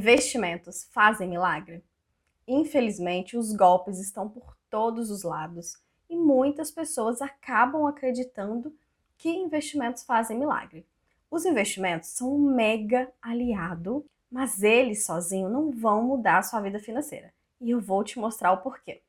Investimentos fazem milagre? Infelizmente, os golpes estão por todos os lados e muitas pessoas acabam acreditando que investimentos fazem milagre. Os investimentos são um mega aliado, mas eles sozinhos não vão mudar a sua vida financeira. E eu vou te mostrar o porquê.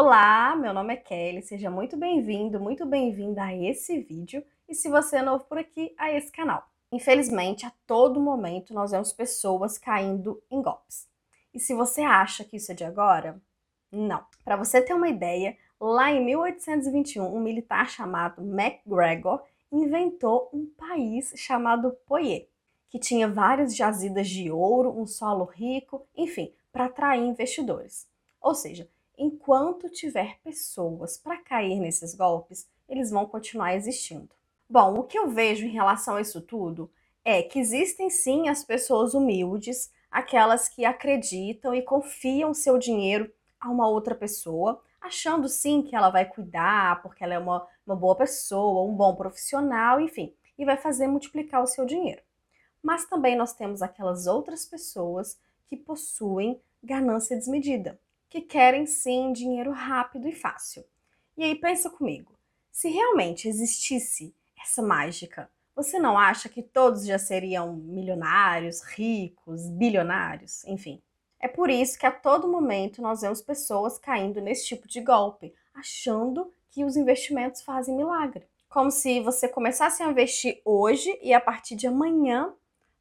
Olá, meu nome é Kelly, seja muito bem-vindo, muito bem-vinda a esse vídeo e se você é novo por aqui, a esse canal. Infelizmente, a todo momento nós vemos pessoas caindo em golpes. E se você acha que isso é de agora, não. Para você ter uma ideia, lá em 1821, um militar chamado MacGregor inventou um país chamado Poie, que tinha várias jazidas de ouro, um solo rico, enfim, para atrair investidores. Ou seja, enquanto tiver pessoas para cair nesses golpes, eles vão continuar existindo. Bom, o que eu vejo em relação a isso tudo é que existem sim as pessoas humildes, aquelas que acreditam e confiam seu dinheiro a uma outra pessoa, achando sim que ela vai cuidar, porque ela é uma, uma boa pessoa, um bom profissional, enfim, e vai fazer multiplicar o seu dinheiro. Mas também nós temos aquelas outras pessoas que possuem ganância desmedida, que querem sim dinheiro rápido e fácil. E aí pensa comigo, se realmente existisse essa mágica, você não acha que todos já seriam milionários, ricos, bilionários, enfim? É por isso que a todo momento nós vemos pessoas caindo nesse tipo de golpe, achando que os investimentos fazem milagre. Como se você começasse a investir hoje e a partir de amanhã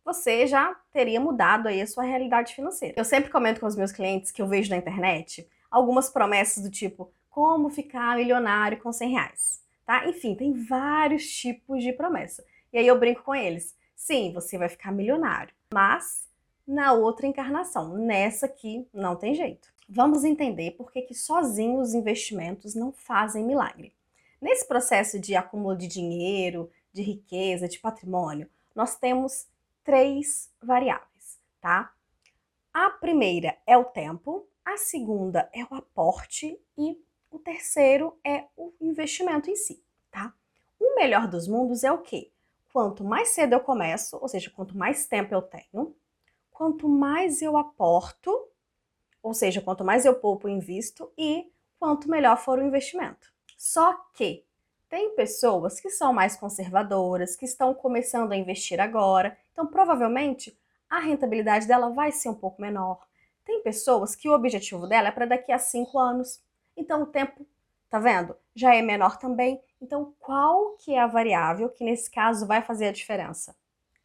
você já teria mudado aí a sua realidade financeira. Eu sempre comento com os meus clientes que eu vejo na internet algumas promessas do tipo como ficar milionário com 100 reais, tá? Enfim, tem vários tipos de promessa. E aí eu brinco com eles. Sim, você vai ficar milionário, mas na outra encarnação. Nessa aqui não tem jeito. Vamos entender por que, que sozinhos os investimentos não fazem milagre. Nesse processo de acúmulo de dinheiro, de riqueza, de patrimônio, nós temos três variáveis, tá? A primeira é o tempo, a segunda é o aporte e o terceiro é o investimento em si, tá? O melhor dos mundos é o quê? Quanto mais cedo eu começo, ou seja, quanto mais tempo eu tenho, quanto mais eu aporto, ou seja, quanto mais eu poupo e invisto e quanto melhor for o investimento. Só que tem pessoas que são mais conservadoras, que estão começando a investir agora, então provavelmente a rentabilidade dela vai ser um pouco menor. Tem pessoas que o objetivo dela é para daqui a cinco anos, então o tempo, tá vendo? Já é menor também. Então qual que é a variável que nesse caso vai fazer a diferença?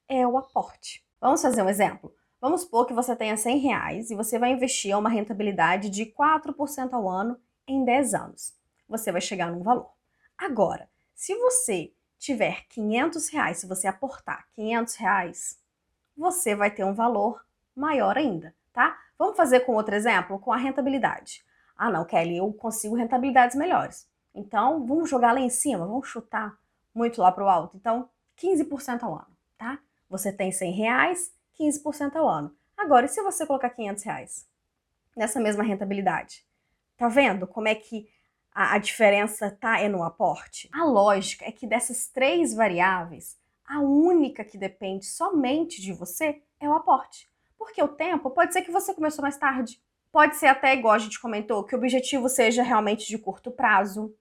É o aporte. Vamos fazer um exemplo? Vamos supor que você tenha 100 reais e você vai investir uma rentabilidade de 4% ao ano em 10 anos. Você vai chegar num valor. Agora, se você tiver 500 reais, se você aportar 500 reais, você vai ter um valor maior ainda, tá? Vamos fazer com outro exemplo, com a rentabilidade. Ah, não, Kelly, eu consigo rentabilidades melhores. Então, vamos jogar lá em cima, vamos chutar muito lá para o alto. Então, 15% ao ano, tá? Você tem 100 reais, 15% ao ano. Agora, e se você colocar 500 reais nessa mesma rentabilidade? Tá vendo como é que a, a diferença tá é no aporte? A lógica é que dessas três variáveis, a única que depende somente de você é o aporte. Porque o tempo pode ser que você começou mais tarde. Pode ser até, igual a gente comentou, que o objetivo seja realmente de curto prazo.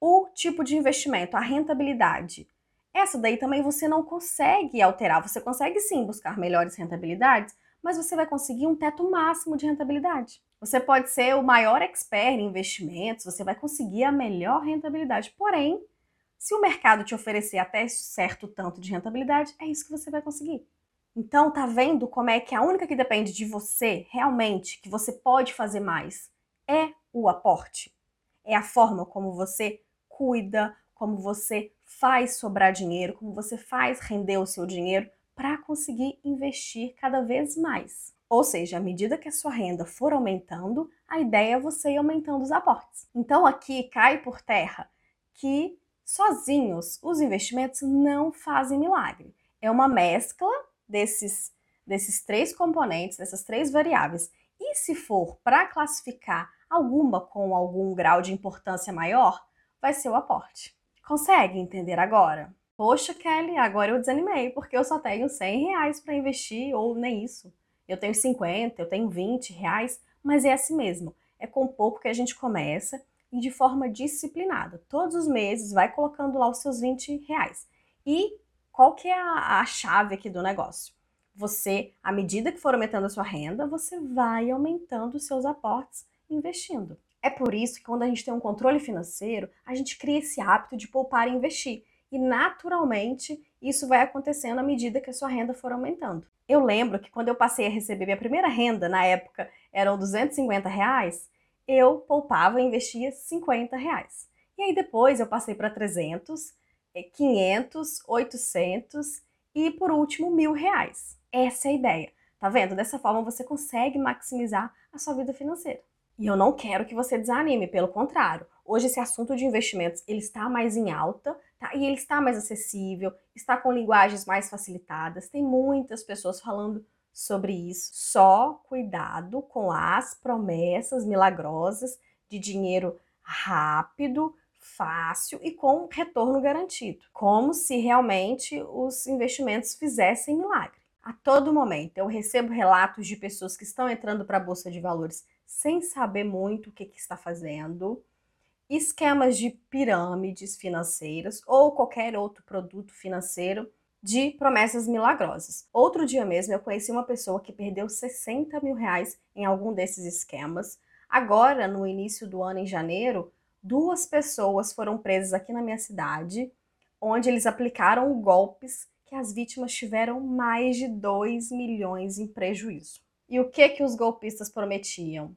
O tipo de investimento, a rentabilidade. Essa daí também você não consegue alterar. Você consegue sim buscar melhores rentabilidades, mas você vai conseguir um teto máximo de rentabilidade. Você pode ser o maior expert em investimentos, você vai conseguir a melhor rentabilidade. Porém, se o mercado te oferecer até certo tanto de rentabilidade, é isso que você vai conseguir. Então, tá vendo como é que a única que depende de você, realmente, que você pode fazer mais, é o aporte. É a forma como você cuida, como você faz sobrar dinheiro, como você faz render o seu dinheiro para conseguir investir cada vez mais. Ou seja, à medida que a sua renda for aumentando, a ideia é você ir aumentando os aportes. Então aqui cai por terra que sozinhos os investimentos não fazem milagre. É uma mescla desses, desses três componentes, dessas três variáveis. E se for para classificar alguma com algum grau de importância maior, vai ser o aporte. Consegue entender agora? Poxa, Kelly, agora eu desanimei, porque eu só tenho 100 reais para investir, ou nem isso. Eu tenho 50, eu tenho 20 reais, mas é assim mesmo. É com pouco que a gente começa e de forma disciplinada. Todos os meses vai colocando lá os seus 20 reais. E qual que é a, a chave aqui do negócio? Você, à medida que for aumentando a sua renda, você vai aumentando os seus aportes investindo. É por isso que quando a gente tem um controle financeiro, a gente cria esse hábito de poupar e investir e naturalmente isso vai acontecendo à medida que a sua renda for aumentando. Eu lembro que quando eu passei a receber minha primeira renda, na época eram 250 reais, eu poupava e investia 50 reais. E aí depois eu passei para 300, 500, 800 e por último mil reais. Essa é a ideia. Tá vendo? Dessa forma você consegue maximizar a sua vida financeira. E eu não quero que você desanime, pelo contrário. Hoje esse assunto de investimentos ele está mais em alta, tá? E ele está mais acessível, está com linguagens mais facilitadas. Tem muitas pessoas falando sobre isso. Só cuidado com as promessas milagrosas de dinheiro rápido, fácil e com retorno garantido, como se realmente os investimentos fizessem milagre. A todo momento eu recebo relatos de pessoas que estão entrando para a bolsa de valores sem saber muito o que, que está fazendo, esquemas de pirâmides financeiras ou qualquer outro produto financeiro de promessas milagrosas. Outro dia mesmo eu conheci uma pessoa que perdeu 60 mil reais em algum desses esquemas. Agora, no início do ano, em janeiro, duas pessoas foram presas aqui na minha cidade, onde eles aplicaram golpes que as vítimas tiveram mais de 2 milhões em prejuízo. E o que que os golpistas prometiam?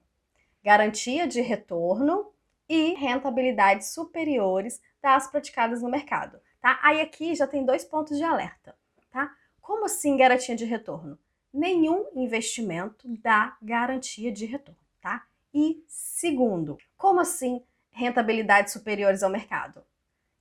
Garantia de retorno e rentabilidades superiores das praticadas no mercado, tá? Aí aqui já tem dois pontos de alerta, tá? Como assim garantia de retorno? Nenhum investimento dá garantia de retorno, tá? E segundo, como assim rentabilidades superiores ao mercado?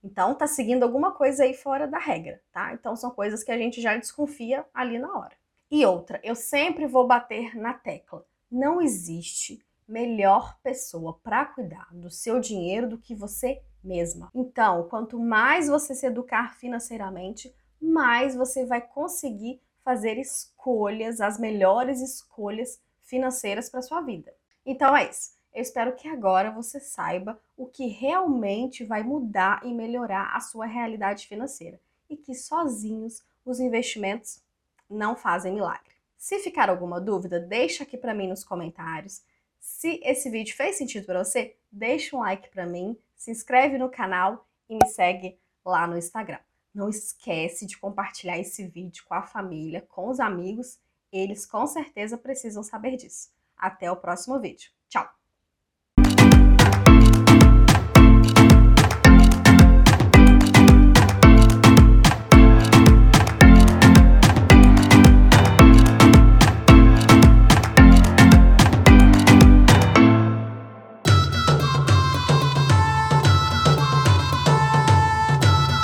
Então tá seguindo alguma coisa aí fora da regra, tá? Então são coisas que a gente já desconfia ali na hora. E outra, eu sempre vou bater na tecla. Não existe melhor pessoa para cuidar do seu dinheiro do que você mesma. Então, quanto mais você se educar financeiramente, mais você vai conseguir fazer escolhas, as melhores escolhas financeiras para sua vida. Então é isso. Eu espero que agora você saiba o que realmente vai mudar e melhorar a sua realidade financeira e que sozinhos os investimentos não fazem milagre. Se ficar alguma dúvida, deixa aqui para mim nos comentários. Se esse vídeo fez sentido para você, deixa um like para mim, se inscreve no canal e me segue lá no Instagram. Não esquece de compartilhar esse vídeo com a família, com os amigos, eles com certeza precisam saber disso. Até o próximo vídeo. Tchau!